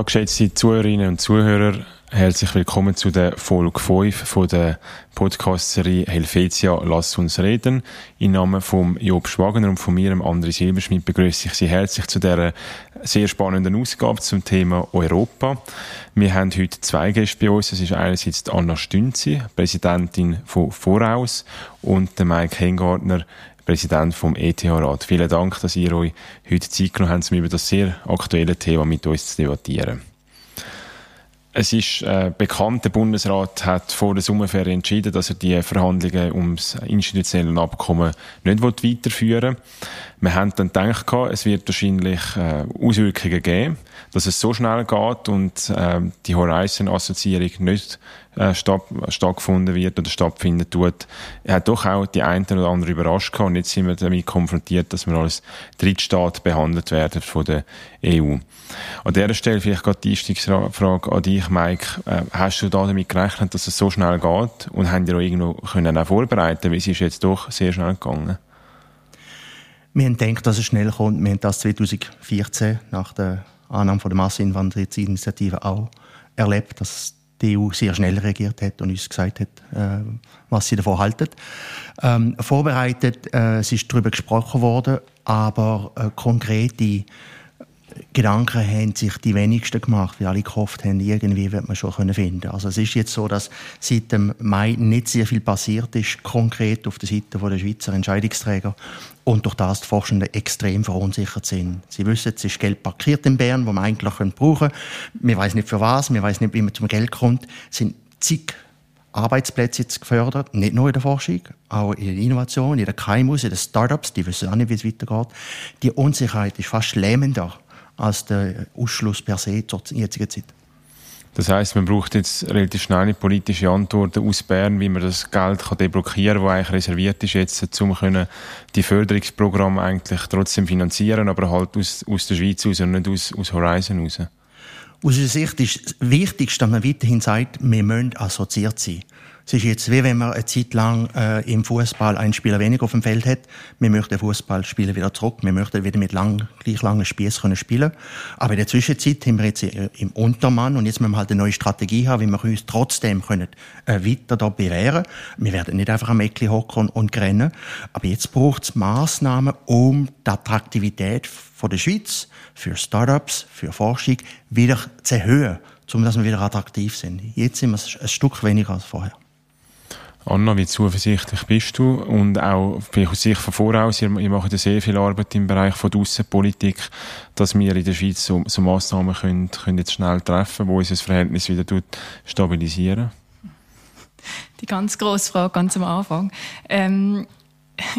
Ja, geschätzte Zuhörerinnen und Zuhörer, herzlich willkommen zu der Folge 5 von der Podcast-Serie Helvetia, lass uns reden. Im Namen von Job Schwagener und von mir, André Silberschmidt, begrüße ich Sie herzlich zu dieser sehr spannenden Ausgabe zum Thema Europa. Wir haben heute zwei Gäste bei uns. Es ist einerseits Anna Stünzi, Präsidentin von Voraus, und der Mike Hengartner, Präsident vom ETH-Rat. Vielen Dank, dass ihr euch heute Zeit genommen habt, um über das sehr aktuelle Thema mit uns zu debattieren. Es ist äh, bekannt, der Bundesrat hat vor der Sommerferien entschieden, dass er die Verhandlungen ums institutionelle Abkommen nicht weiterführen will. Wir haben dann gedacht, es wird wahrscheinlich äh, Auswirkungen geben, dass es so schnell geht und äh, die Horizon-Assoziierung nicht äh, statt, stattgefunden wird oder stattfinden tut, hat doch auch die eine oder andere überrascht gehabt. Und jetzt sind wir damit konfrontiert, dass wir als Drittstaat behandelt werden von der EU. An dieser Stelle vielleicht gerade die Einstiegsfrage an dich, Mike. Äh, hast du da damit gerechnet, dass es so schnell geht? Und haben die auch irgendwo können auch vorbereiten? Weil es ist jetzt doch sehr schnell gegangen. Wir haben gedacht, dass es schnell kommt. Wir haben das 2014 nach der Annahme von der Masseneinwanderungsinitiative auch erlebt, dass die EU sehr schnell reagiert hat und uns gesagt hat, äh, was sie davon halten. Ähm, vorbereitet, äh, es ist darüber gesprochen worden, aber äh, konkrete Gedanken haben sich die wenigsten gemacht, wie alle gehofft haben, irgendwie wird man schon können finden. Also es ist jetzt so, dass seit dem Mai nicht sehr viel passiert ist, konkret auf der Seite der Schweizer Entscheidungsträger und durch das die Forschenden extrem verunsichert sind. Sie wissen, es ist Geld parkiert in Bern, wo man eigentlich brauchen können. Wir weiß nicht für was, wir weiß nicht, wie man zum Geld kommt. Es sind zig Arbeitsplätze jetzt gefördert, nicht nur in der Forschung, auch in der Innovation, in der KMUs, in den Startups, die wissen auch nicht, wie es weitergeht. Die Unsicherheit ist fast lähmender als der Ausschluss per se zur jetzigen Zeit. Das heißt, man braucht jetzt relativ schnelle politische Antworten aus Bern, wie man das Geld kann deblockieren kann, das eigentlich reserviert ist jetzt, um können die Förderungsprogramme eigentlich trotzdem finanzieren, aber halt aus, aus der Schweiz aus und nicht aus, aus Horizon raus. Aus unserer Sicht ist das Wichtigste, dass man weiterhin sagt, wir müssen assoziiert sein. Es ist jetzt wie wenn man eine Zeit lang äh, im Fußball einen Spieler weniger auf dem Feld hat. Wir möchten Fußballspieler wieder zurück. Wir möchten wieder mit lang, gleich langen Spiels können spielen. Aber in der Zwischenzeit haben wir jetzt äh, im Untermann und jetzt müssen wir halt eine neue Strategie haben, wie wir uns trotzdem können äh, weiter da bewähren. Wir werden nicht einfach am Eckli hocken und rennen. Aber jetzt braucht es Massnahmen, um die Attraktivität von der Schweiz für Startups, für Forschung wieder zu erhöhen, um dass wir wieder attraktiv sind. Jetzt sind wir ein Stück weniger als vorher. Anna, wie zuversichtlich bist du? Und auch vielleicht aus Sicht von voraus, ihr, ihr macht ja sehr viel Arbeit im Bereich von der Aussenpolitik, dass wir in der Schweiz so, so Massnahmen können, können jetzt schnell treffen, wo unser Verhältnis wieder stabilisieren? Die ganz grosse Frage ganz am Anfang. Ähm,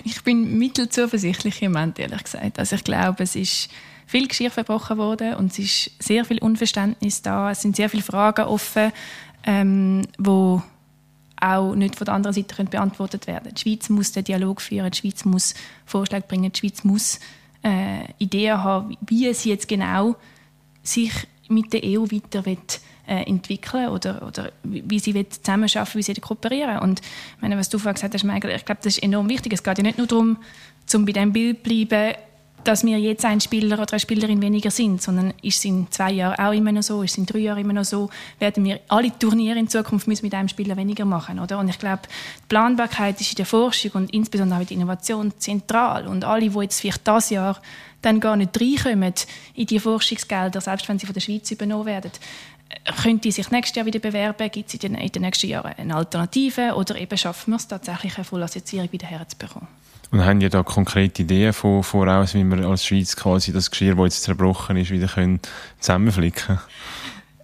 ich bin mittelzuversichtlich im Moment, ehrlich gesagt. Also ich glaube, es ist viel Geschirr verbrochen worden und es ist sehr viel Unverständnis da. Es sind sehr viele Fragen offen, ähm, wo auch nicht von der anderen Seite können beantwortet werden Die Schweiz muss den Dialog führen, die Schweiz muss Vorschläge bringen, die Schweiz muss äh, Ideen haben, wie sie jetzt genau sich mit der EU weiter wird, äh, entwickeln oder, oder wie sie wird zusammenarbeiten, wie sie kooperieren. Und meine, was du vorhin gesagt hast, Michael, ich glaube, das ist enorm wichtig. Es geht ja nicht nur darum, zum bei dem Bild zu bleiben, dass wir jetzt ein Spieler oder eine Spielerin weniger sind, sondern ist es in zwei Jahren auch immer noch so, ist es in drei Jahren immer noch so, werden wir alle Turniere in Zukunft müssen mit einem Spieler weniger machen, oder? Und ich glaube, die Planbarkeit ist in der Forschung und insbesondere auch in der Innovation zentral und alle, die jetzt vielleicht das Jahr dann gar nicht reinkommen in die Forschungsgelder, selbst wenn sie von der Schweiz übernommen werden, können die sich nächstes Jahr wieder bewerben? Gibt es in in den nächsten Jahren eine Alternative? Oder eben schaffen wir es tatsächlich, eine Vollassoziierung wieder herzubekommen? Und haben ja da konkrete Ideen von, voraus, wie wir als Schweiz quasi das Geschirr, das jetzt zerbrochen ist, wieder können zusammenflicken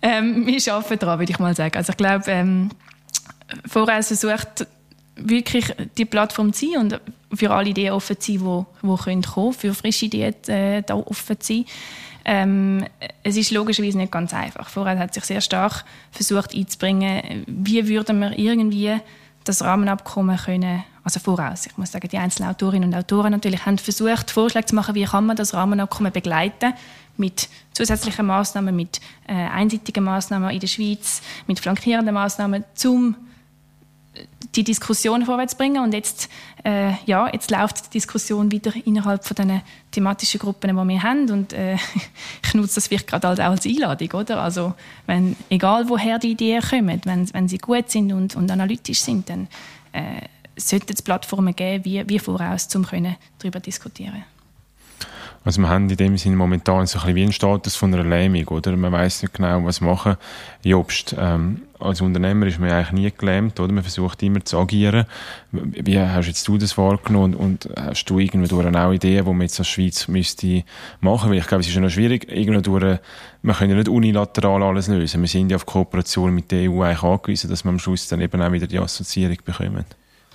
ähm, Wir arbeiten daran, würde ich mal sagen. Also ich glaube, ähm, voraus versucht wirklich die Plattform zu sein und für alle Ideen offen zu sein, die, die können kommen, für frische Ideen äh, da offen zu sein. Ähm, es ist logischerweise nicht ganz einfach. Vorher hat sich sehr stark versucht einzubringen, wie würden wir irgendwie das Rahmenabkommen können, also voraus. Ich muss sagen, die einzelnen Autorinnen und Autoren natürlich haben versucht, Vorschläge zu machen, wie kann man das Rahmenabkommen begleiten mit zusätzlichen Maßnahmen, mit äh, einseitigen Maßnahmen in der Schweiz, mit flankierenden Maßnahmen, um die Diskussion vorwärts bringen. Und jetzt, äh, ja, jetzt läuft die Diskussion wieder innerhalb von den thematischen Gruppen, die wir haben. Und äh, ich nutze das vielleicht gerade auch als Einladung, oder? Also, wenn, egal woher die Ideen kommen, wenn, wenn sie gut sind und, und analytisch sind, dann äh, sollten es Plattformen geben, wie, wie voraus, um darüber diskutieren also wir haben in dem Sinne momentan so ein bisschen wie einen Status von einer Lähmung, oder? Man weiß nicht genau, was machen. Jobst, ähm, als Unternehmer ist man eigentlich nie gelähmt, oder? Man versucht immer zu agieren. Wie hast jetzt du das wahrgenommen und, und hast du irgendwo auch Ideen, die man jetzt als Schweiz müsste machen? Weil ich glaube, es ist ja noch schwierig, irgendwo wir können ja nicht unilateral alles lösen. Wir sind ja auf Kooperation mit der EU eigentlich angewiesen, dass wir am Schluss dann eben auch wieder die Assoziierung bekommen.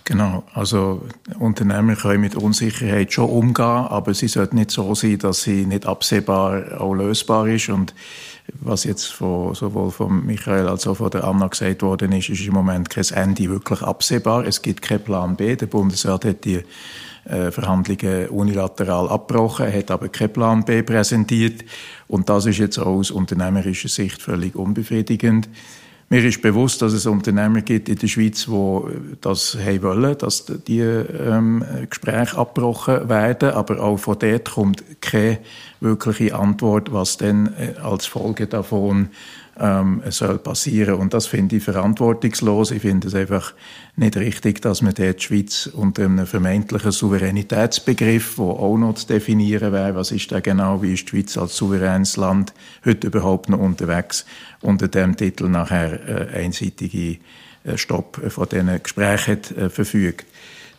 Genau, also Unternehmer können mit Unsicherheit schon umgehen, aber sie sollte nicht so sein, dass sie nicht absehbar auch lösbar ist. Und was jetzt von, sowohl von Michael als auch von der Anna gesagt worden ist, ist im Moment kein Ende wirklich absehbar. Es gibt keinen Plan B. Der Bundesrat hat die äh, Verhandlungen unilateral abgebrochen, hat aber keinen Plan B präsentiert. Und das ist jetzt auch aus unternehmerischer Sicht völlig unbefriedigend. Mir ist bewusst, dass es Unternehmer gibt in der Schweiz, die das haben wollen, dass die ähm, Gespräche abgebrochen werden. Aber auch von dort kommt keine wirkliche Antwort, was denn äh, als Folge davon ähm, soll passieren. Und das finde ich verantwortungslos. Ich finde es einfach nicht richtig, dass man dort die Schweiz unter einem vermeintlichen Souveränitätsbegriff, wo auch noch zu definieren wäre, was ist da genau, wie ist die Schweiz als souveränes Land heute überhaupt noch unterwegs, unter dem Titel nachher äh, einseitige äh, Stopp von diesen Gesprächen äh, verfügt.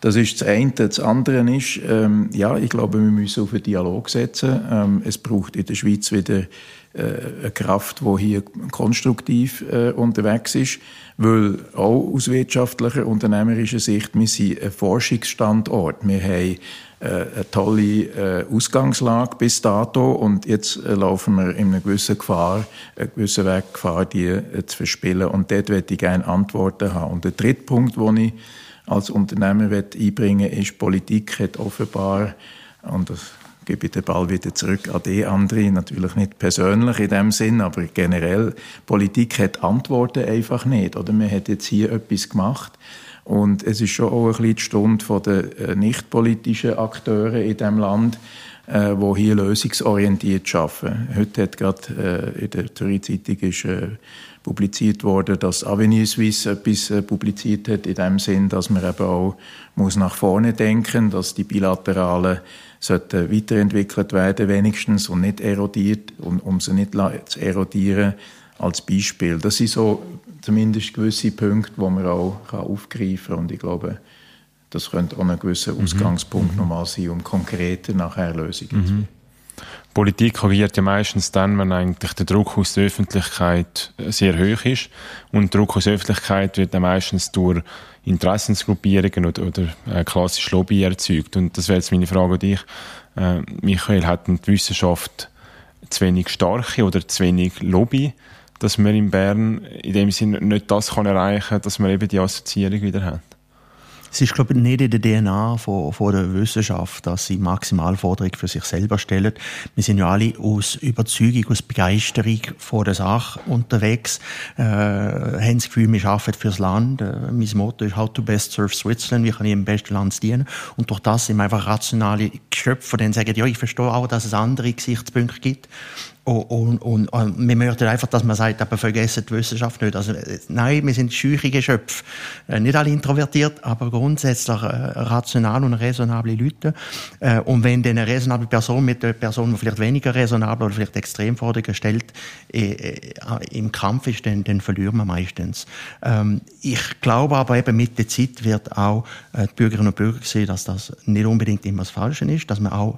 Das ist das eine. Das andere ist, ähm, ja, ich glaube, wir müssen auf einen Dialog setzen. Ähm, es braucht in der Schweiz wieder äh, eine Kraft, die hier konstruktiv äh, unterwegs ist, weil auch aus wirtschaftlicher, unternehmerischer Sicht, wir sind ein Forschungsstandort. Wir haben äh, eine tolle äh, Ausgangslage bis dato und jetzt äh, laufen wir in einer gewissen Gefahr, einen gewissen Weg Gefahr, die äh, zu verspielen. Und dort möchte ich gerne Antworten haben. Und der dritte Punkt, den ich als Unternehmer einbringen will, ist, Politik hat offenbar, und das gebe ich den Ball wieder zurück an die andere, natürlich nicht persönlich in dem Sinn, aber generell, Politik hat Antworten einfach nicht. Oder man hat jetzt hier etwas gemacht und es ist schon auch ein bisschen die Stunde der äh, nicht-politischen Akteure in diesem Land, äh, wo hier lösungsorientiert arbeiten. Heute hat gerade äh, in der Zürich-Zeitung ist, äh, publiziert worden, dass Avenue Suisse etwas äh, publiziert hat, in dem Sinn, dass man eben auch muss nach vorne denken, dass die bilateralen sollten weiterentwickelt werden, wenigstens, und nicht erodiert, um, um sie nicht zu erodieren, als Beispiel. Das sind so zumindest gewisse Punkte, die man auch aufgreifen kann. Und ich glaube, das könnte auch ein gewisser mhm. Ausgangspunkt mhm. nochmal sein, um konkreter nachher Lösungen mhm. zu finden. Politik agiert ja meistens dann, wenn eigentlich der Druck aus der Öffentlichkeit sehr hoch ist. Und Druck aus der Öffentlichkeit wird dann meistens durch Interessensgruppierungen oder, oder äh, klassisch Lobby erzeugt. Und das wäre jetzt meine Frage an dich. Äh, Michael, hat die Wissenschaft zu wenig starke oder zu wenig Lobby, dass man in Bern in dem Sinne nicht das kann erreichen kann, dass man eben die Assoziierung wieder hat? Es ist, glaube ich, nicht in der DNA von, von der Wissenschaft, dass sie Maximalforderungen für sich selber stellen. Wir sind ja alle aus Überzeugung, aus Begeisterung von der Sache unterwegs, äh, haben das Gefühl, wir arbeiten fürs Land. Äh, mein Motto ist How to best serve Switzerland, wie kann ich im besten Land dienen. Und durch das sind wir einfach rationale Geschöpfe, die dann sagen, ja, ich verstehe auch, dass es andere Gesichtspunkte gibt. Und, und, und, und wir möchten einfach, dass man sagt, aber vergessen die Wissenschaft nicht. Also, nein, wir sind scheuche Geschöpfe. Äh, nicht alle introvertiert, aber grundsätzlich äh, rational und raisonable Leute. Äh, und wenn dann eine raisonable Person mit einer Person, die vielleicht weniger raisonable oder vielleicht Extremforderungen stellt, äh, äh, im Kampf ist, dann, dann verlieren wir meistens. Ähm, ich glaube aber eben mit der Zeit wird auch äh, die Bürgerinnen und Bürger sehen, dass das nicht unbedingt immer das Falsche ist, dass man auch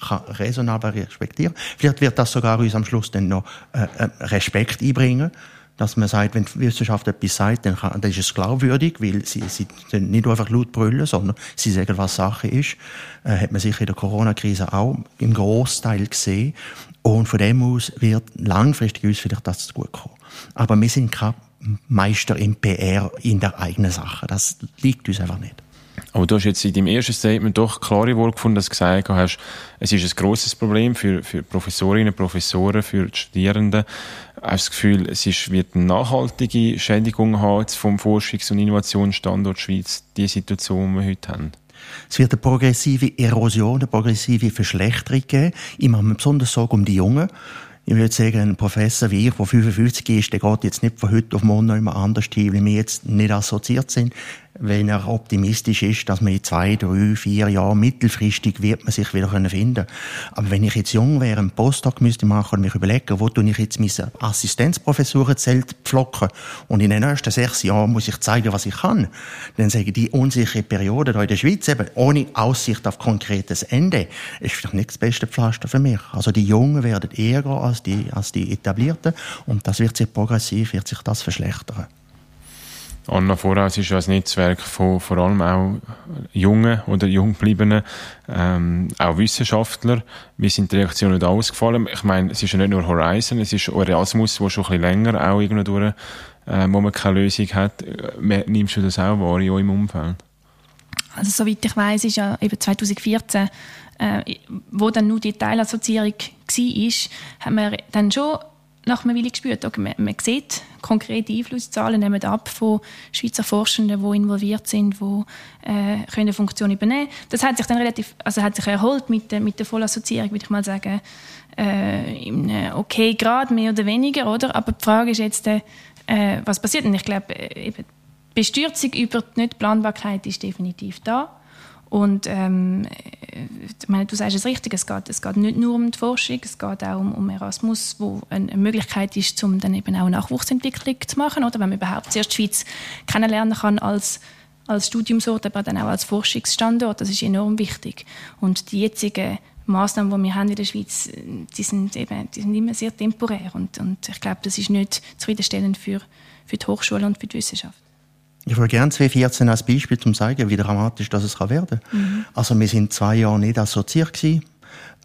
raisonabel respektieren. Vielleicht wird das sogar uns am Schluss dann noch äh, äh, Respekt einbringen, dass man sagt, wenn die Wissenschaft etwas sagt, dann, kann, dann ist es glaubwürdig, weil sie, sie nicht einfach laut brüllen, sondern sie sagen, was Sache ist. Äh, hat man sich in der Corona-Krise auch im Großteil gesehen. Und von dem aus wird langfristig uns vielleicht das zu gut kommen. Aber wir sind kein Meister im PR in der eigenen Sache. Das liegt uns einfach nicht. Aber du hast jetzt in deinem ersten Statement doch klare Worte gefunden, dass du gesagt hast, es ist ein grosses Problem für, für Professorinnen, Professoren, für die Studierenden. Hast du das Gefühl, es ist, wird eine nachhaltige Schädigung haben vom Forschungs- und Innovationsstandort Schweiz, die Situation, die wir heute haben? Es wird eine progressive Erosion, eine progressive Verschlechterung geben. Ich mache mir besonders Sorgen um die Jungen. Ich würde sagen, ein Professor wie ich, der 55 ist, der geht jetzt nicht von heute auf morgen noch immer anders hin, weil wir jetzt nicht assoziiert sind wenn er optimistisch ist, dass man in zwei, drei, vier Jahren mittelfristig wird man sich wieder finden können. Aber wenn ich jetzt jung wäre, einen Postdoc müsste machen und mich überlegen, wo tue ich jetzt meine Assistenzprofessorenzelt pflocken und in den nächsten sechs Jahren muss ich zeigen, was ich kann, dann sage ich, die unsichere Periode hier in der Schweiz eben, ohne Aussicht auf konkretes Ende, ist vielleicht nicht das beste Pflaster für mich. Also die Jungen werden eher als die, als die Etablierten und das wird sich progressiv, wird sich das verschlechtern. Anna Voraus ist ein Netzwerk von vor allem auch jungen oder junggebliebenen, ähm, auch Wissenschaftler. Wie sind die Reaktionen da ausgefallen? Ich meine, es ist ja nicht nur Horizon, es ist Erasmus, wo schon ein bisschen länger auch irgendwo durch, äh, wo man keine Lösung hat. Nimmst du das auch wahr in eurem Umfeld? Also soweit ich weiß, ist ja eben 2014, äh, wo dann nur die Teilassoziierung war, haben wir dann schon nach einer Weile gespürt, okay, man, man sieht konkrete Einflusszahlen, nehmen ab von Schweizer Forschenden, die involviert sind, die äh, können Funktionen übernehmen Das hat sich dann relativ, also hat sich erholt mit mit der Vollassoziierung, würde ich mal sagen, äh, in okay Grad, mehr oder weniger, oder? Aber die Frage ist jetzt, äh, was passiert? Und ich glaube, äh, eben, Bestürzung über die Nichtplanbarkeit ist definitiv da. Und ähm, meine, du sagst es richtig, es geht, es geht nicht nur um die Forschung, es geht auch um, um Erasmus, wo eine Möglichkeit ist, um dann eben auch Nachwuchsentwicklung zu machen, oder wenn man überhaupt zuerst die Schweiz kennenlernen kann als, als Studiumsort, aber dann auch als Forschungsstandort, das ist enorm wichtig. Und die jetzigen Maßnahmen, die wir haben in der Schweiz, die sind, eben, die sind immer sehr temporär und, und ich glaube, das ist nicht zufriedenstellend für, für die Hochschule und für die Wissenschaft. Ich würde gerne 2014 als Beispiel zum zeigen, wie dramatisch das werden kann. Mhm. Also wir sind zwei Jahre nicht assoziiert gewesen.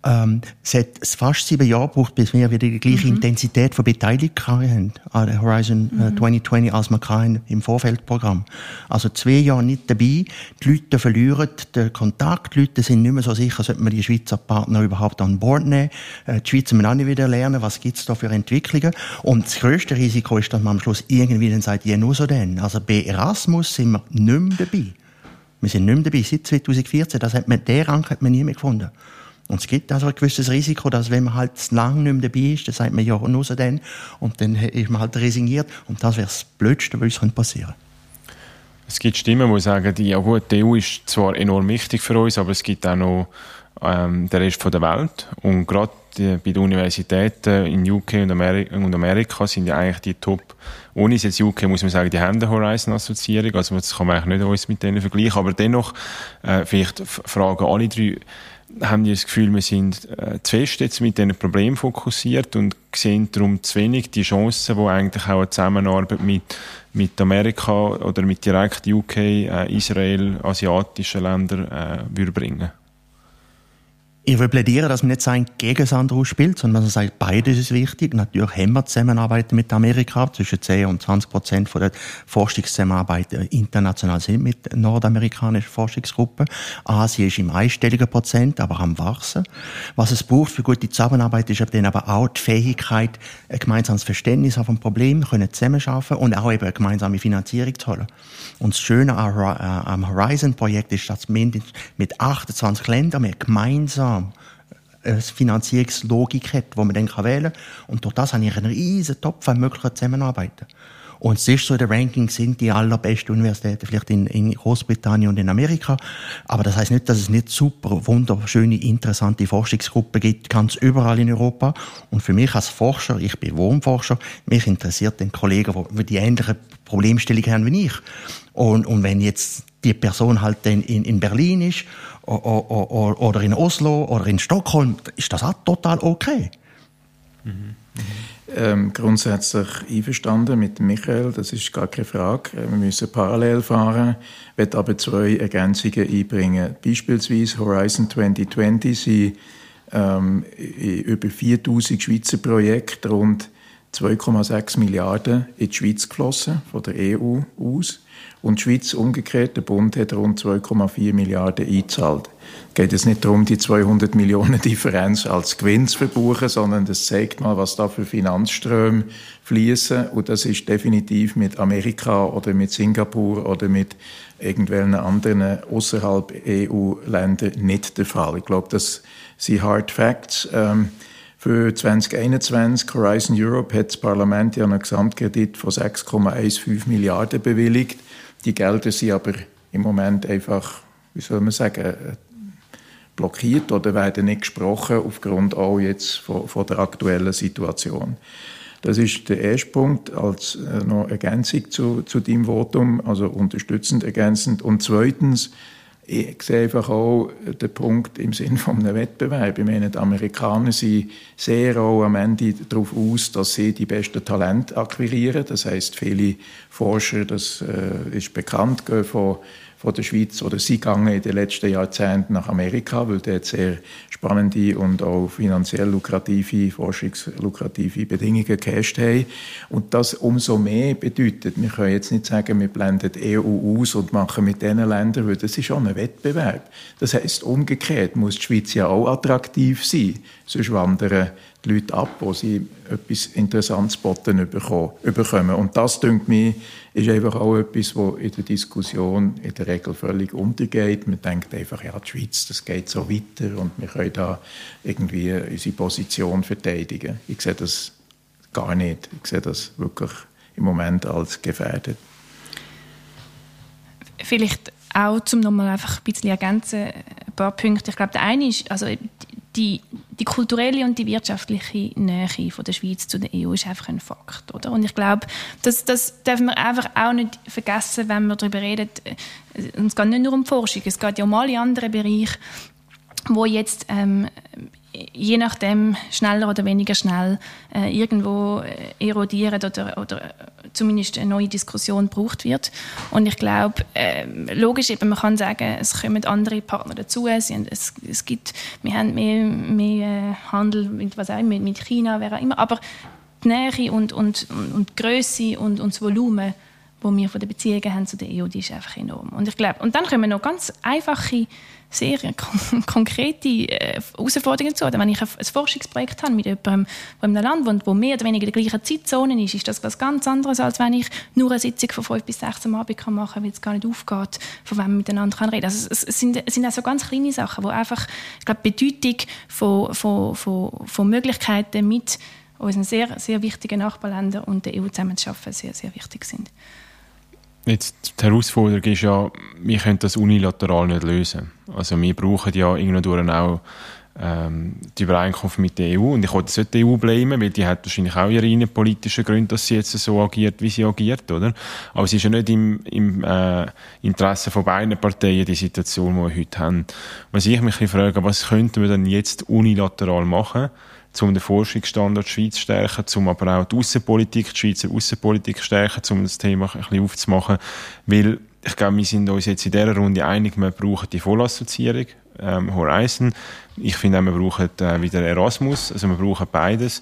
Ähm, es hat fast sieben Jahre gebraucht, bis wir wieder die gleiche mhm. Intensität von Beteiligung haben an der Horizon äh, mhm. 2020 als wir hatten im Vorfeldprogramm. Also zwei Jahre nicht dabei, die Leute verlieren den Kontakt, die Leute sind nicht mehr so sicher, sollte man die Schweizer Partner überhaupt an Bord nehmen. Äh, die Schweizer müssen auch nicht wieder lernen, was gibt's da für Entwicklungen. Und das grösste Risiko ist, dass man am Schluss irgendwie dann sagt, ja, nur so denn. Also bei Erasmus sind wir nicht mehr dabei. Wir sind nicht mehr dabei. Seit 2014, das hat man, den Rang hat man nie mehr gefunden. Und es gibt also ein gewisses Risiko, dass wenn man halt lang nicht mehr dabei ist, dann sagt man ja nur so dann und dann ist man halt resigniert und das wäre das Blödste, was uns passieren könnte. Es gibt Stimmen, die sagen, ja gut, die EU ist zwar enorm wichtig für uns, aber es gibt auch noch ähm, den Rest der Welt und gerade bei den Universitäten in UK und Amerika, und Amerika sind ja eigentlich die Top Unis. Jetzt UK muss man sagen, die haben eine Horizon-Assoziierung, also das kann man eigentlich nicht uns mit denen vergleichen, aber dennoch äh, vielleicht fragen alle drei, haben die das Gefühl, wir sind äh, zu fest jetzt mit diesen Problemen fokussiert und sehen darum zu wenig die Chancen, die eigentlich auch eine Zusammenarbeit mit, mit Amerika oder mit direkt UK, äh, Israel, asiatischen Ländern äh, würde bringen. Ich will plädieren, dass man nicht sagen, gegen das andere ausspielt, sondern dass man sagt, beides ist wichtig. Natürlich haben wir Zusammenarbeit mit Amerika. Zwischen 10 und 20 Prozent von der Forschungszusammenarbeit international sind mit nordamerikanischen Forschungsgruppen. Asien ist im einstelligen Prozent, aber am Wachsen. Was es braucht für gute Zusammenarbeit ist dann aber auch die Fähigkeit, ein gemeinsames Verständnis auf ein Problem können zusammenarbeiten und auch eben eine gemeinsame Finanzierung zu holen. Und das Schöne am Horizon-Projekt ist, dass wir mit 28 Ländern wir gemeinsam Eine Finanzierungslogik hat, die man dann wählen kann. Und durch das habe ich einen riesen Topf an möglichen Zusammenarbeiten. Und ist so, in der Ranking sind die allerbesten Universitäten vielleicht in, in Großbritannien und in Amerika. Aber das heißt nicht, dass es nicht super, wunderschöne, interessante Forschungsgruppen gibt, ganz überall in Europa. Und für mich als Forscher, ich bin Wohnforscher, mich interessiert den Kollegen, die die ähnliche Problemstellung haben wie ich. Und, und wenn jetzt die Person halt in, in Berlin ist oder in Oslo oder in Stockholm, ist das auch total okay. Mhm. Ähm, grundsätzlich einverstanden mit Michael, das ist gar keine Frage. Äh, wir müssen parallel fahren, werde aber zwei Ergänzungen einbringen. Beispielsweise Horizon 2020 sind ähm, über 4000 Schweizer Projekte rund 2,6 Milliarden in die Schweiz geflossen, von der EU aus. Und Schweiz umgekehrt, der Bund hat rund 2,4 Milliarden eingezahlt. Geht es nicht darum, die 200 Millionen Differenz als Gewinn zu verbuchen, sondern das zeigt mal, was da für Finanzströme fließen. Und das ist definitiv mit Amerika oder mit Singapur oder mit irgendwelchen anderen außerhalb EU-Ländern nicht der Fall. Ich glaube, das sind Hard Facts. Ähm, für 2021 Horizon Europe hat das Parlament ja einen Gesamtkredit von 6,15 Milliarden bewilligt. Die Gelder sind aber im Moment einfach, wie soll man sagen, blockiert oder werden nicht gesprochen aufgrund auch jetzt von, von der aktuellen Situation. Das ist der erste Punkt als äh, noch Ergänzung zu, zu deinem Votum, also unterstützend ergänzend. Und zweitens, ich sehe einfach auch den Punkt im Sinne von einem Wettbewerb. Ich meine, die Amerikaner sind sehr auch am Ende darauf aus, dass sie die besten Talente akquirieren. Das heißt, viele Forscher, das äh, ist bekannt, gehen von von der Schweiz oder sie gegangen in den letzten Jahrzehnten nach Amerika, weil dort sehr spannende und auch finanziell lukrative, forschungslukrative Bedingungen geherrscht haben. Und das umso mehr bedeutet, wir können jetzt nicht sagen, wir blenden die EU aus und machen mit diesen Ländern, weil das ist schon ein Wettbewerb. Das heißt umgekehrt muss die Schweiz ja auch attraktiv sein, sonst wandern die Leute ab, wo sie etwas Interessantes boten bekommen. Und das, denke mir, ist einfach auch etwas, was in der Diskussion in der Regel völlig untergeht. Man denkt einfach, ja, die Schweiz, das geht so weiter und wir können da irgendwie unsere Position verteidigen. Ich sehe das gar nicht. Ich sehe das wirklich im Moment als gefährdet. Vielleicht auch, um nochmal einfach ein bisschen ergänzen, ein paar Punkte. Ich glaube, der eine ist, also die, die kulturelle und die wirtschaftliche Nähe von der Schweiz zu der EU ist einfach ein Fakt. Oder? Und ich glaube, das, das dürfen wir einfach auch nicht vergessen, wenn wir darüber reden. Und es geht nicht nur um Forschung, es geht ja um alle anderen Bereiche, wo jetzt ähm, je nachdem schneller oder weniger schnell äh, irgendwo äh, erodieren oder, oder zumindest eine neue Diskussion gebraucht wird. Und ich glaube, äh, logisch, eben, man kann sagen, es kommen andere Partner dazu. Es, es, es gibt, wir haben mehr, mehr äh, Handel mit, was auch, mit, mit China, wer auch immer. Aber die Nähe und, und, und, und die Größe und, und das Volumen wo wir von den Beziehungen haben zu der EU, die ist einfach enorm. Und ich glaube, und dann kommen noch ganz einfache, sehr kon konkrete äh, Herausforderungen zu. Oder wenn ich ein, Forschungsprojekt habe mit jemandem, der in einem Land wohnt, wo mehr oder weniger in der gleichen Zeitzone ist, ist das etwas ganz anderes, als wenn ich nur eine Sitzung von 5 bis 6 am Abend kann machen kann, weil es gar nicht aufgeht, von wem man miteinander kann reden Also es, es, sind, es sind auch so ganz kleine Sachen, wo einfach, ich glaube, die Bedeutung von, von, von, von Möglichkeiten mit unseren sehr, sehr wichtigen Nachbarländern und der EU zusammenzuarbeiten sehr, sehr wichtig sind. Jetzt, die Herausforderung ist ja, wir können das unilateral nicht lösen. Also wir brauchen ja irgendwann auch ähm, die Übereinkunft mit der EU. Und ich wollte das die EU bleiben, weil die hat wahrscheinlich auch ihre innenpolitischen Gründe, dass sie jetzt so agiert, wie sie agiert, oder? Aber es ist ja nicht im, im äh, Interesse von beiden Parteien die Situation, die wir heute haben. Was ich mich frage, was könnten wir denn jetzt unilateral machen, um den Forschungsstandort Schweiz zu stärken, um aber auch die Außenpolitik, die Schweizer Außenpolitik zu stärken, um das Thema ein bisschen aufzumachen. Weil ich glaube, wir sind uns jetzt in dieser Runde einig, wir brauchen die Vollassoziierung, ähm, Horizon. Ich finde auch, wir brauchen äh, wieder Erasmus, also wir brauchen beides.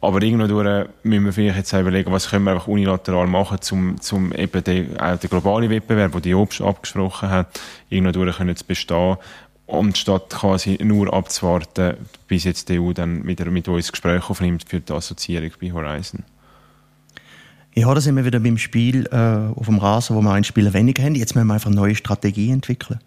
Aber irgendwann müssen wir vielleicht jetzt überlegen, was können wir einfach unilateral machen, um, um eben den, auch den globalen Wettbewerb, den die Obst abgesprochen hat, irgendwann können zu bestehen und statt quasi nur abzuwarten, bis jetzt die EU dann wieder mit uns Gespräche aufnimmt für die Assoziierung bei Horizon. Ja, da sind wir wieder beim Spiel äh, auf dem Rasen, wo wir ein Spieler weniger haben. Jetzt müssen wir einfach eine neue Strategie entwickeln.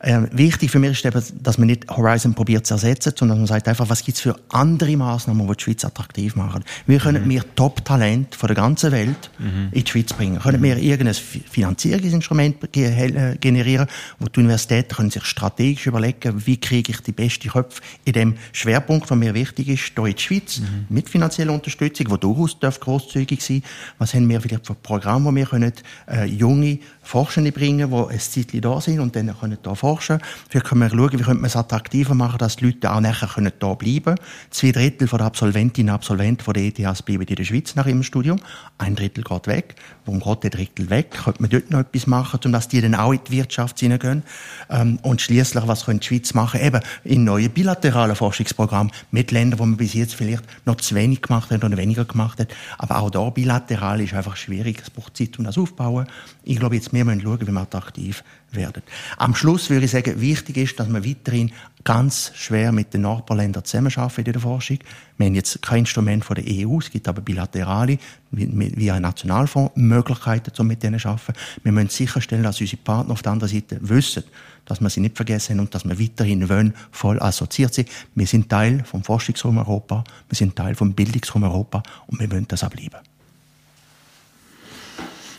Äh, wichtig für mich ist eben, dass man nicht Horizon probiert zu ersetzen, sondern man sagt einfach, was gibt es für andere Maßnahmen, die die Schweiz attraktiv machen. Wir können mhm. mehr Top-Talent von der ganzen Welt mhm. in die Schweiz bringen. Können mhm. wir irgendein Finanzierungsinstrument äh, generieren, wo die Universitäten können sich strategisch überlegen, wie kriege ich die besten Köpfe in dem Schwerpunkt, der mir wichtig ist, hier in die Schweiz, mhm. mit finanzieller Unterstützung, die durchaus großzügig sein darf Was haben wir vielleicht für Programme, wo wir können, äh, junge Forschende bringen, die ein Zeitchen da sind und dann können da forschen. Vielleicht können wir schauen, wie könnte man es attraktiver machen, dass die Leute auch nachher können da bleiben. Zwei Drittel der Absolventinnen und Absolventen der ETHs bleiben in der Schweiz nach ihrem Studium. Ein Drittel geht weg. Warum geht der Drittel weg? Könnte man dort noch etwas machen, um dass die dann auch in die Wirtschaft hineingehen? Ähm, und schließlich, was könnte die Schweiz machen? Eben in neue bilaterale Forschungsprogramme mit Ländern, wo man bis jetzt vielleicht noch zu wenig gemacht hat oder weniger gemacht hat. Aber auch da bilateral ist einfach schwierig. Es braucht Zeit, um das aufzubauen. Ich glaube, jetzt wir müssen schauen, wie wir attraktiv werden. Am Schluss würde ich sagen, wichtig ist, dass wir weiterhin ganz schwer mit den Nachbarländern zusammenarbeiten in der Forschung. Wir haben jetzt kein Instrument von der EU, es gibt aber bilaterale, via Nationalfonds, Möglichkeiten, um mit denen zu arbeiten. Wir müssen sicherstellen, dass unsere Partner auf der anderen Seite wissen, dass wir sie nicht vergessen und dass wir weiterhin wollen, voll assoziiert sind. Wir sind Teil vom Forschungsraum Europa, wir sind Teil vom Bildungsraum Europa und wir wollen das auch bleiben.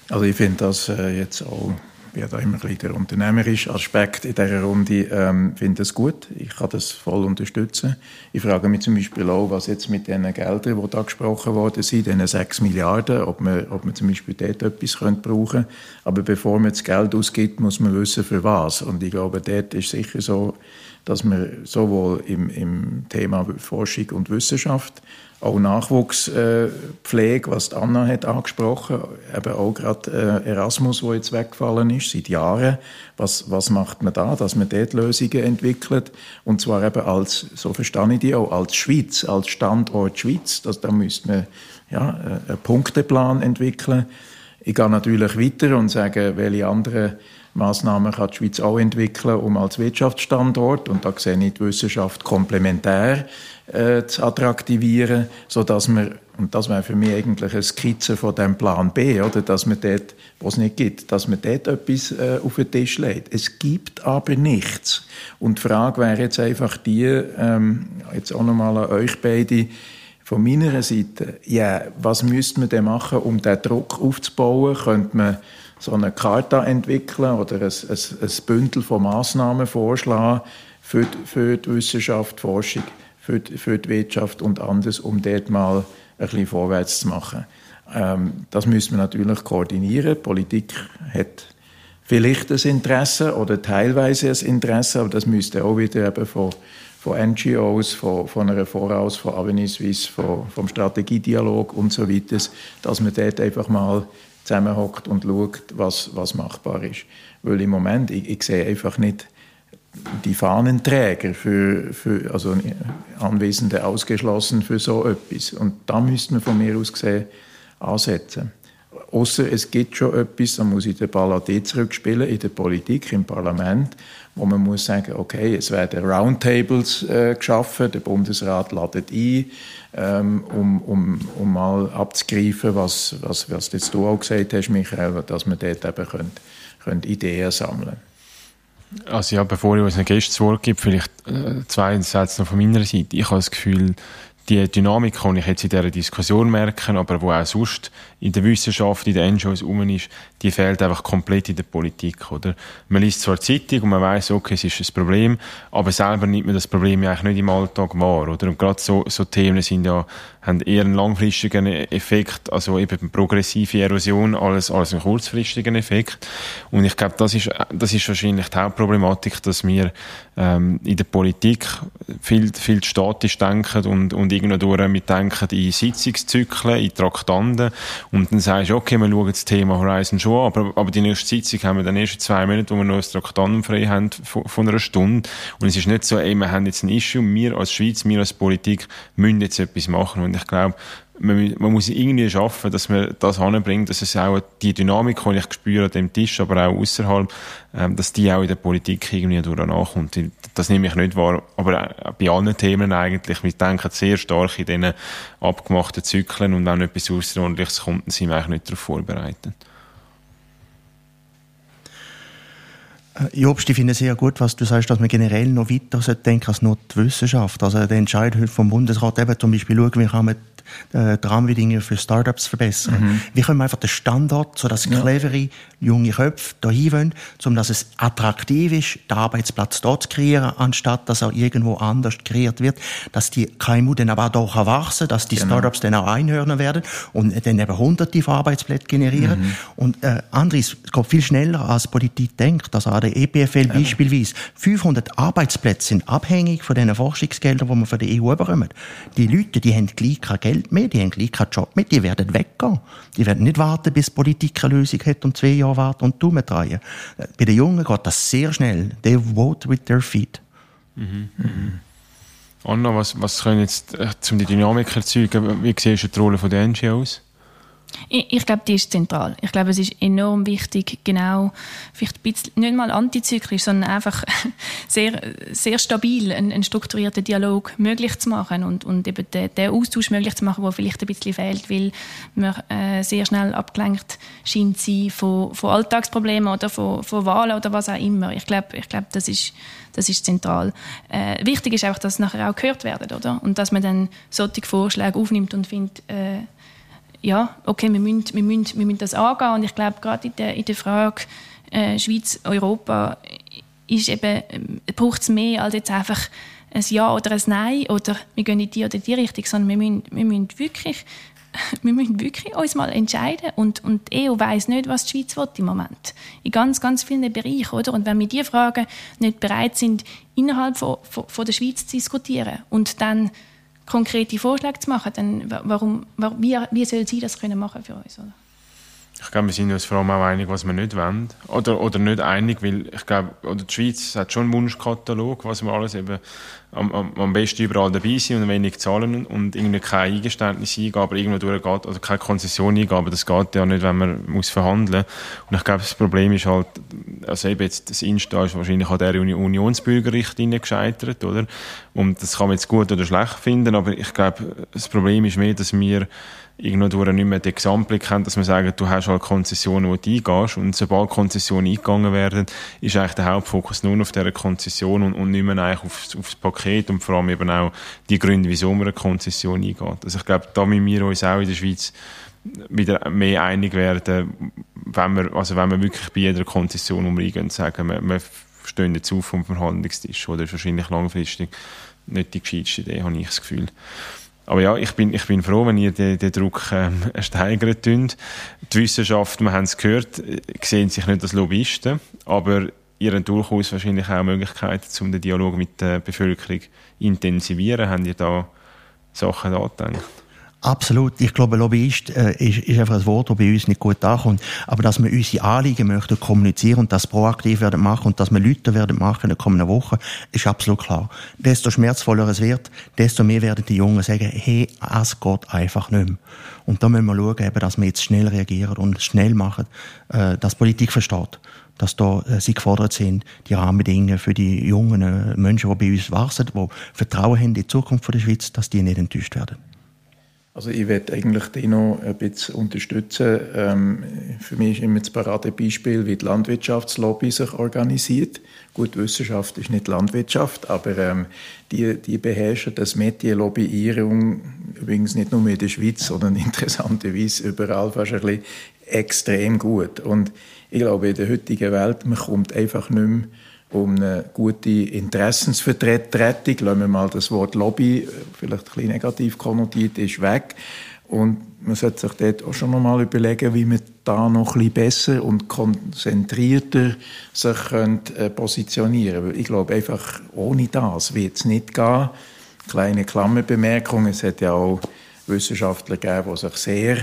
Also ich finde das äh, jetzt auch bin da immer ein der unternehmerische Aspekt in dieser Runde, ähm, finde das gut. Ich kann das voll unterstützen. Ich frage mich zum Beispiel auch, was jetzt mit den Geldern, die da gesprochen worden sind, diesen 6 Milliarden, ob man, ob man zum Beispiel dort etwas könnte brauchen Aber bevor man das Geld ausgibt, muss man wissen, für was. Und ich glaube, dort ist sicher so, dass man sowohl im, im Thema Forschung und Wissenschaft auch Nachwuchspflege, was Anna hat angesprochen, eben auch gerade äh, Erasmus, wo jetzt weggefallen ist, seit Jahren. Was, was macht man da, dass man dort Lösungen entwickelt? Und zwar eben als, so verstehe ich die auch, als Schweiz, als Standort Schweiz. Das, da müsste man ja, äh, einen Punkteplan entwickeln. Ich gehe natürlich weiter und sage, welche anderen Massnahmen kann die Schweiz auch entwickeln, um als Wirtschaftsstandort, und da sehe ich die Wissenschaft komplementär, äh, zu attraktivieren, so dass man und das wäre für mich eigentlich eine Skizze von dem Plan B, oder, dass man dort, wo es nicht gibt, dass man dort etwas äh, auf den Tisch legt. Es gibt aber nichts. Und die Frage wäre jetzt einfach die, ähm, jetzt auch nochmal an euch beide, von meiner Seite, ja, was müsste man denn machen, um diesen Druck aufzubauen? Könnte man so eine Charta entwickeln oder ein, ein, ein Bündel von Massnahmen vorschlagen für die, für die Wissenschaft, Forschung, für die, für die Wirtschaft und anderes, um dort mal ein bisschen vorwärts zu machen. Ähm, das müssen wir natürlich koordinieren. Die Politik hat vielleicht ein Interesse oder teilweise ein Interesse, aber das müsste auch wieder eben von, von NGOs, von, von einer Voraus, von Avenue Suisse, von, vom Strategiedialog und so weiter, dass man dort einfach mal zusammenhockt und schaut, was, was machbar ist. Weil im Moment, ich, ich sehe einfach nicht die Fahnenträger für, für also Anwesende ausgeschlossen für so etwas. Und da müsste man von mir aus gesehen ansetzen. Außer es gibt schon etwas, da muss ich den Ball auch zurückspielen, in der Politik, im Parlament, wo man muss sagen, okay, es werden Roundtables äh, geschaffen, der Bundesrat ladet ein, ähm, um, um, um mal abzugreifen, was, was, was jetzt du auch gesagt hast, Michael, dass man dort eben könnt, könnt Ideen sammeln Also ja, bevor ich unseren Gästen das Wort gebe, vielleicht äh, zwei Sätze noch von meiner Seite. Ich habe das Gefühl, die Dynamik kann ich jetzt in dieser Diskussion merken, aber wo auch sonst in der Wissenschaft, in den NGOs rum ist, die fehlt einfach komplett in der Politik, oder? Man liest zwar die Zeitung und man weiß, okay, es ist ein Problem, aber selber nimmt man das Problem ja eigentlich nicht im Alltag wahr, oder? Und gerade so, so Themen sind ja, haben eher einen langfristigen Effekt, also eben progressive Erosion als, als einen kurzfristigen Effekt. Und ich glaube, das ist, das ist wahrscheinlich die Hauptproblematik, dass wir, ähm, in der Politik viel, viel statisch denken und, und irgendwo durch mitdenken in Sitzungszyklen, in Traktanten und dann sagst du, okay, wir schauen das Thema Horizon schon an, aber, aber die nächste Sitzung haben wir dann erst in zwei Minuten, wo wir noch ein Traktanum frei haben von, von, einer Stunde. Und es ist nicht so, ey, wir haben jetzt ein Issue, wir als Schweiz, wir als Politik müssen jetzt etwas machen. Und ich glaube, man, man muss irgendwie schaffen, dass man das anbringt, dass es auch die Dynamik, die ich spüre an dem Tisch, aber auch außerhalb, ähm, dass die auch in der Politik irgendwie durch nachkommt. Das nehme ich nicht wahr, aber bei allen Themen eigentlich. Wir denken sehr stark in diesen abgemachten Zyklen und wenn etwas Außerordentliches kommt, sind wir eigentlich nicht darauf vorbereitet. Äh, Jobst, ich finde sehr gut, was du sagst, dass man generell noch weiter denken als nur die Wissenschaft. Also der Entscheid vom Bundesrat eben zum Beispiel schauen, wie kann man äh, die Rahmenbedingungen für Startups verbessern. Mhm. Wie können wir einfach den Standort, sodass ja. clevere, junge Köpfe dahin wollen, um dass es attraktiv ist, den Arbeitsplatz dort zu kreieren, anstatt dass er irgendwo anders kreiert wird, dass die KMU dann aber auch wachsen, dass die genau. Startups dann auch einhören werden und dann eben hunderte von Arbeitsplätzen generieren. Mhm. Und äh, Andres, es geht viel schneller, als Politik denkt. Also der EPFL ja. beispielsweise, 500 Arbeitsplätze sind abhängig von den Forschungsgeldern, die wir von der EU bekommen. Die Leute, die haben gleich kein Geld Geld mehr, die haben gleich keinen Job mehr, die werden weggehen. Die werden nicht warten, bis die Politik eine Lösung hat und zwei Jahre warten und Daumen drehen. Bei den Jungen geht das sehr schnell. They vote with their feet. Mhm. Mhm. Anna, was, was können jetzt, äh, um die Dynamik erzeugen, wie siehst du die Rolle der NGOs? Ich, ich glaube, die ist zentral. Ich glaube, es ist enorm wichtig, genau, vielleicht ein bisschen, nicht mal antizyklisch, sondern einfach sehr, sehr stabil einen, einen strukturierten Dialog möglich zu machen und, und eben den, den Austausch möglich zu machen, der vielleicht ein bisschen fehlt, weil man äh, sehr schnell abgelenkt scheint zu sein von, von Alltagsproblemen oder von, von Wahlen oder was auch immer. Ich glaube, ich glaube das ist das ist zentral. Äh, wichtig ist auch, dass nachher auch gehört wird, oder? Und dass man dann solche Vorschläge aufnimmt und findet, äh, ja, okay, wir müssen, wir müssen, wir müssen das angehen. Und ich glaube, gerade in der, in der Frage äh, Schweiz, Europa, ist eben, äh, braucht es mehr als jetzt einfach ein Ja oder ein Nein oder wir gehen in die oder die Richtung, sondern wir müssen, wir müssen wirklich wir müssen wirklich uns mal entscheiden und, und die EU weiss nicht, was die Schweiz will im Moment. In ganz, ganz vielen Bereichen, oder? Und wenn wir diese Fragen nicht bereit sind, innerhalb von, von, von der Schweiz zu diskutieren und dann konkrete Vorschläge zu machen, dann warum, wie, wie soll sie das können machen für uns? Oder? Ich glaube, wir sind uns vor allem auch einig, was wir nicht wollen. Oder, oder nicht einig, weil ich glaube, oder die Schweiz hat schon einen Wunschkatalog, was wir alles eben am, am, am besten überall dabei sind und wenig zahlen und irgendwie kein Eingeständnis eingeben, aber irgendwo durchgeht, oder keine Konzession eingeben, das geht ja nicht, wenn man muss verhandeln Und ich glaube, das Problem ist halt, also eben jetzt, das Insta ist wahrscheinlich an der Unionsbürgerrichtlinie gescheitert, oder? Und das kann man jetzt gut oder schlecht finden, aber ich glaube, das Problem ist mehr, dass wir irgendwo nicht mehr den Gesamtblick haben, dass man sagt, du hast halt Konzessionen, wo du eingehst und sobald Konzessionen eingegangen werden, ist eigentlich der Hauptfokus nur auf dieser Konzession und, und nicht mehr eigentlich aufs, aufs Paket und vor allem eben auch die Gründe, wieso man eine Konzession eingeht. Also ich glaube, da müssen wir uns auch in der Schweiz wieder mehr einig werden, wenn wir, also wenn wir wirklich bei jeder Konzession, wo wir eingehen, sagen, wir, wir stehen jetzt auf vom Verhandlungstisch, oder? Ist wahrscheinlich langfristig nicht die gescheiteste Idee, habe ich das Gefühl. Aber ja, ich bin, ich bin froh, wenn ihr den, den Druck ähm, steigern könnt. Die Wissenschaft, wir haben es gehört, sehen sich nicht als Lobbyisten, aber ihr habt durchaus wahrscheinlich auch Möglichkeiten, um den Dialog mit der Bevölkerung intensivieren. Habt ihr da Sachen gedacht? Absolut. Ich glaube, Lobbyist äh, ist, ist einfach ein Wort, das bei uns nicht gut ankommt. Aber dass wir unsere Anliegen möchten kommunizieren und das proaktiv werden machen und dass wir Leute werden machen in den kommenden Wochen, ist absolut klar. Desto schmerzvoller es wird, desto mehr werden die Jungen sagen, hey, es geht einfach nicht mehr. Und da müssen wir schauen, eben, dass wir jetzt schnell reagieren und schnell machen, äh, dass Politik versteht dass da äh, sie gefordert sind, die Rahmenbedingungen für die jungen äh, Menschen, die bei uns wachsen, die Vertrauen haben in die Zukunft der Schweiz, dass die nicht enttäuscht werden. Also ich werde eigentlich die noch ein bisschen unterstützen. Ähm, für mich ist immer das Paradebeispiel, wie die Landwirtschaftslobby sich organisiert. Gut, Wissenschaft ist nicht Landwirtschaft, aber ähm, die, die beherrschen das Metier Lobbyierung übrigens nicht nur in der Schweiz, sondern interessanterweise überall fast ein bisschen extrem gut. Und ich glaube, in der heutigen Welt, man kommt einfach nicht mehr um eine gute Interessensvertretung, lassen wir mal das Wort Lobby, vielleicht ein bisschen negativ konnotiert, ist weg. Und man sollte sich dort auch schon mal überlegen, wie man da noch ein bisschen besser und konzentrierter sich könnte, äh, positionieren könnte. Ich glaube, einfach ohne das wird es nicht gehen. Kleine Klammerbemerkung, es hat ja auch Wissenschaftler gegeben, die sich sehr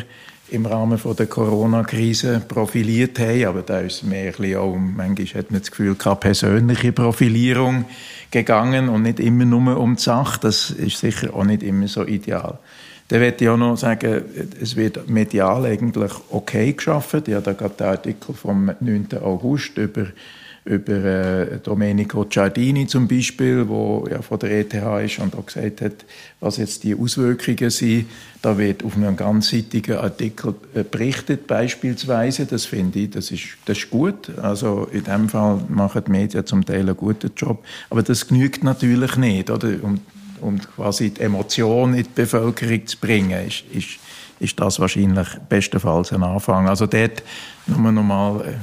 im Rahmen der Corona-Krise profiliert haben, aber da ist mehr ein auch, manchmal hat man das Gefühl, keine persönliche Profilierung gegangen und nicht immer nur um die Sache. Das ist sicher auch nicht immer so ideal. Dann möchte ich auch noch sagen, es wird medial eigentlich okay geschaffen. Ich habe da gerade den Artikel vom 9. August über über äh, Domenico Giardini zum Beispiel, wo ja von der ETH ist und auch gesagt hat, was jetzt die Auswirkungen sind. Da wird auf einem ganzseitigen Artikel äh, berichtet beispielsweise. Das finde ich, das ist, das ist gut. Also in dem Fall machen die Medien zum Teil einen guten Job. Aber das genügt natürlich nicht, oder? Um, um quasi die Emotion in die Bevölkerung zu bringen, ist, ist, ist das wahrscheinlich bestenfalls ein Anfang. Also dort nur noch mal äh,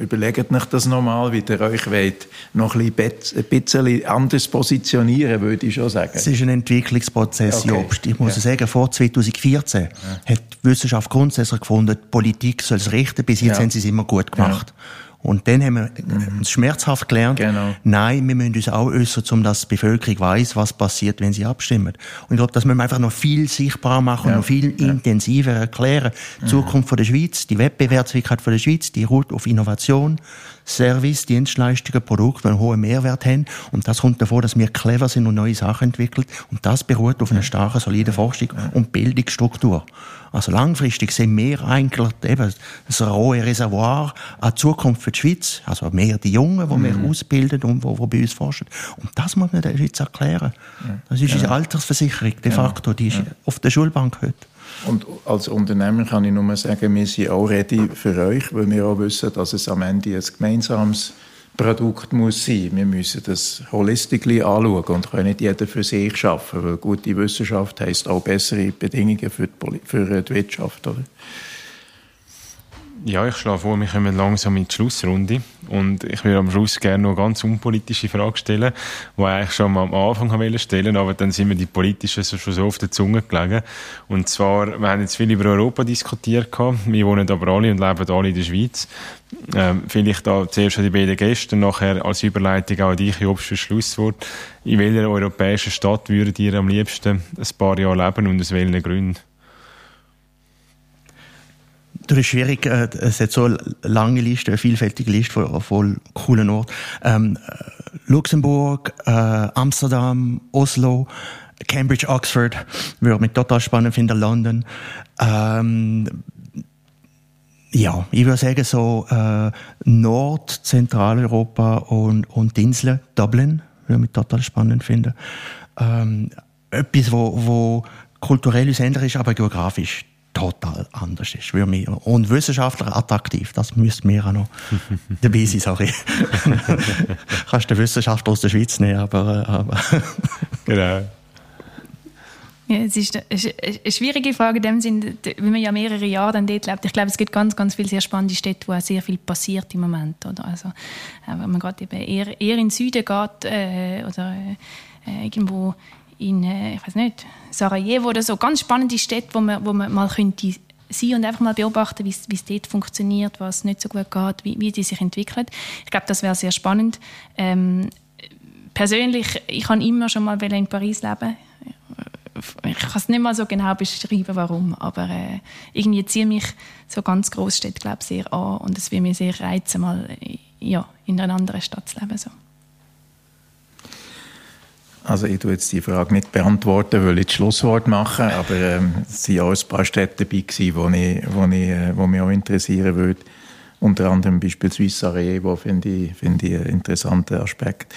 überlegt euch das nochmal, wie ihr euch wollt, noch ein bisschen anders positionieren, würde ich schon sagen. Es ist ein Entwicklungsprozess, okay. Jobst. Ich muss ja. sagen, vor 2014 ja. hat die Wissenschaft grundsätzlich gefunden, die Politik soll es richten, bis jetzt ja. haben sie es immer gut gemacht. Ja. Und dann haben wir mhm. schmerzhaft gelernt, genau. nein, wir müssen uns auch äußern, um dass die Bevölkerung weiß, was passiert, wenn sie abstimmen. Und ich glaube, das müssen wir einfach noch viel sichtbarer machen ja. und noch viel ja. intensiver erklären. Die mhm. Zukunft von der Schweiz, die Wettbewerbsfähigkeit von der Schweiz, die ruht auf Innovation, Service, Dienstleistungen, Produkte, die einen hohen Mehrwert haben. Und das kommt davor, dass wir clever sind und neue Sachen entwickeln. Und das beruht auf einer starken, soliden Forschung und Bildungsstruktur. Also langfristig sind wir eigentlich eben das rohe Reservoir an Zukunft für die Schweiz. Also mehr die Jungen, die wir mhm. ausbilden und die, die bei uns forschen. Und das muss man der Schweiz erklären. Das ist ja. unsere Altersversicherung de facto, die ist ja. auf der Schulbank heute. Und als Unternehmer kann ich nur sagen, wir sind auch ready für euch, weil wir auch wissen, dass es am Ende ein gemeinsames Produkt muss sein. Wir müssen das holistisch anschauen und können nicht jeder für sich schaffen, weil gute Wissenschaft heißt auch bessere Bedingungen für die, für die Wirtschaft. Oder? Ja, ich schlage vor, wir kommen langsam in die Schlussrunde. Und ich würde am Schluss gerne noch ganz unpolitische Frage stellen, die ich eigentlich schon mal am Anfang wollte stellen, aber dann sind mir die politischen schon so auf der Zunge gelegen. Und zwar, wir haben jetzt viel über Europa diskutiert, wir wohnen aber alle und leben alle in der Schweiz. Ähm, vielleicht da zuerst an die beiden Gäste, nachher als Überleitung auch an dich, Jobst, für Schlusswort. In welcher europäischen Stadt würdet ihr am liebsten ein paar Jahre leben und aus welchen Gründen? Das ist schwierig. Äh, es hat so eine lange Liste, eine vielfältige Liste von, von coolen Orten. Ähm, Luxemburg, äh, Amsterdam, Oslo, Cambridge, Oxford, würde mich total spannend finden, London. Ähm, ja, ich würde sagen so äh, Nord-, Zentraleuropa und, und die Inseln, Dublin, würde mich total spannend finden. Ähm, etwas, wo, wo kulturell ähnlich ist, aber geografisch total anders ist. Für mich. Und Wissenschaftler attraktiv, das müsste mir auch noch dabei sein, sorry. Kannst du den Wissenschaftler aus der Schweiz nehmen, aber... Äh, aber genau. Ja, es ist eine schwierige Frage in dem Sinne, wenn man ja mehrere Jahre dann dort lebt. Ich glaube, es gibt ganz, ganz viele sehr spannende Städte, wo auch sehr viel passiert im Moment. Oder? Also, äh, wenn man gerade eben eher, eher in den Süden geht äh, oder äh, irgendwo in, äh, ich weiß nicht, Sarajevo oder so, ganz spannende Städte, wo man, wo man mal könnte sein und einfach mal beobachten, wie es dort funktioniert, was nicht so gut geht, wie, wie die sich entwickelt. Ich glaube, das wäre sehr spannend. Ähm, persönlich, ich kann immer schon mal in Paris leben. Ich kann es nicht mal so genau beschreiben, warum, aber äh, irgendwie ziehe mich so ganz Großstädte, glaube sehr an und es würde mich sehr reizen, mal ja, in einer anderen Stadt zu leben. So. Also ich tue jetzt die Frage nicht beantworten, weil ich das Schlusswort mache, aber ähm, es waren auch ein paar Städte dabei, gewesen, wo, ich, wo, ich, äh, wo mich auch interessieren würde. Unter anderem beispielsweise Sarajevo finde ich, finde ich einen interessanten Aspekt.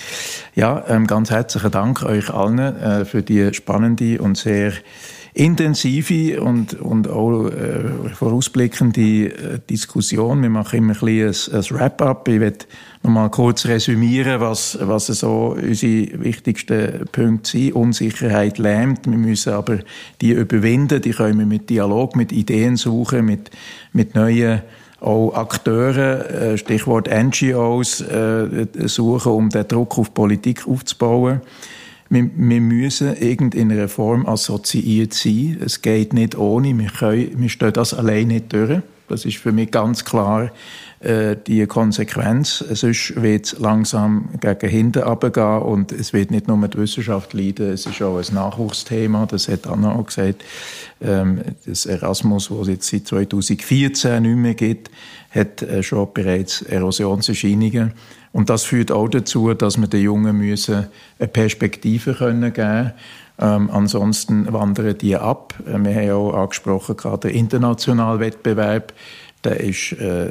Ja, ähm, ganz herzlichen Dank euch allen äh, für die spannende und sehr intensive und, und auch äh, vorausblickende äh, Diskussion. Wir machen immer ein ein, ein Wrap-up. Ich werde noch mal kurz resümieren, was, was so unsere wichtigsten Punkte sind. Unsicherheit lähmt. Wir müssen aber die überwinden. Die können wir mit Dialog, mit Ideen suchen, mit, mit neuen auch Akteure, äh, Stichwort NGOs, äh, suchen, um den Druck auf Politik aufzubauen. Wir, wir müssen in einer Form assoziiert sein. Es geht nicht ohne. Wir, können, wir stehen das allein nicht durch. Das ist für mich ganz klar äh, die Konsequenz. Sonst wird es langsam gegen hinten runtergehen und es wird nicht nur die Wissenschaft leiden, es ist auch ein Nachwuchsthema, das hat Anna auch gesagt. Ähm, das Erasmus, das es jetzt seit 2014 nicht mehr gibt, hat äh, schon bereits Erosionserscheinungen. Und das führt auch dazu, dass wir den Jungen müssen eine Perspektive können geben ähm, ansonsten wandern die ab. Äh, wir haben auch angesprochen, gerade der internationale Wettbewerb, der ist äh,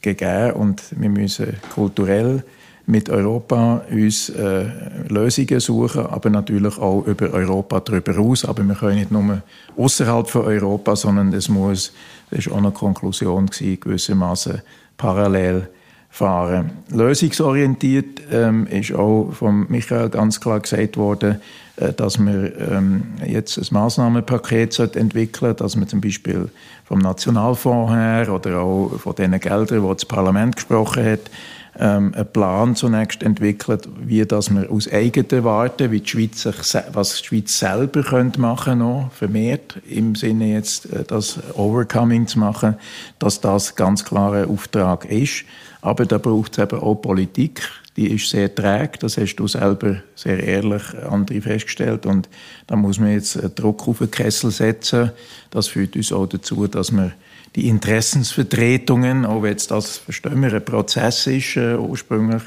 gegeben und wir müssen kulturell mit Europa uns äh, Lösungen suchen, aber natürlich auch über Europa darüber hinaus. Aber wir können nicht nur außerhalb von Europa, sondern es muss, das war auch eine Konklusion gewissermaßen parallel fahren. Lösungsorientiert ähm, ist auch von Michael ganz klar gesagt worden, äh, dass wir ähm, jetzt ein Maßnahmenpaket entwickeln dass wir zum Beispiel vom Nationalfonds her oder auch von den Geldern, die das Parlament gesprochen hat, ähm, einen Plan zunächst entwickelt, wie dass wir aus eigenen Warte, wie die Schweiz sich, was die Schweiz selber könnte machen noch vermehrt im Sinne jetzt äh, das Overcoming zu machen, dass das ganz klarer Auftrag ist. Aber da braucht es eben auch Politik, die ist sehr träge, das hast du selber sehr ehrlich, André, festgestellt. Und da muss man jetzt Druck auf den Kessel setzen. Das führt uns auch dazu, dass wir die Interessensvertretungen, auch wenn jetzt das, ein Prozess ist, äh, ursprünglich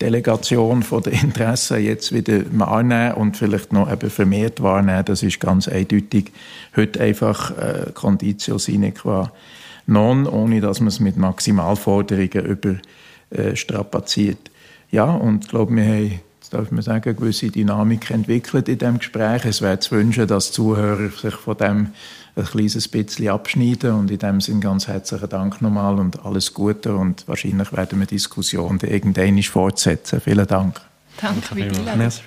Delegation von den Interessen jetzt wieder wahrnehmen und vielleicht noch eben vermehrt wahrnehmen, das ist ganz eindeutig heute einfach äh, Conditio sine qua non, ohne dass man es mit Maximalforderungen überstrapaziert. Äh, ja, und ich glaube, wir haben, darf man sagen, eine gewisse Dynamik entwickelt in dem Gespräch. Es wäre zu wünschen, dass die Zuhörer sich von dem ein kleines bisschen abschneiden und in dem Sinn ganz herzlichen Dank nochmal und alles Gute und wahrscheinlich werden wir die Diskussion irgendwann fortsetzen. Vielen Dank. Danke, Danke vielmals.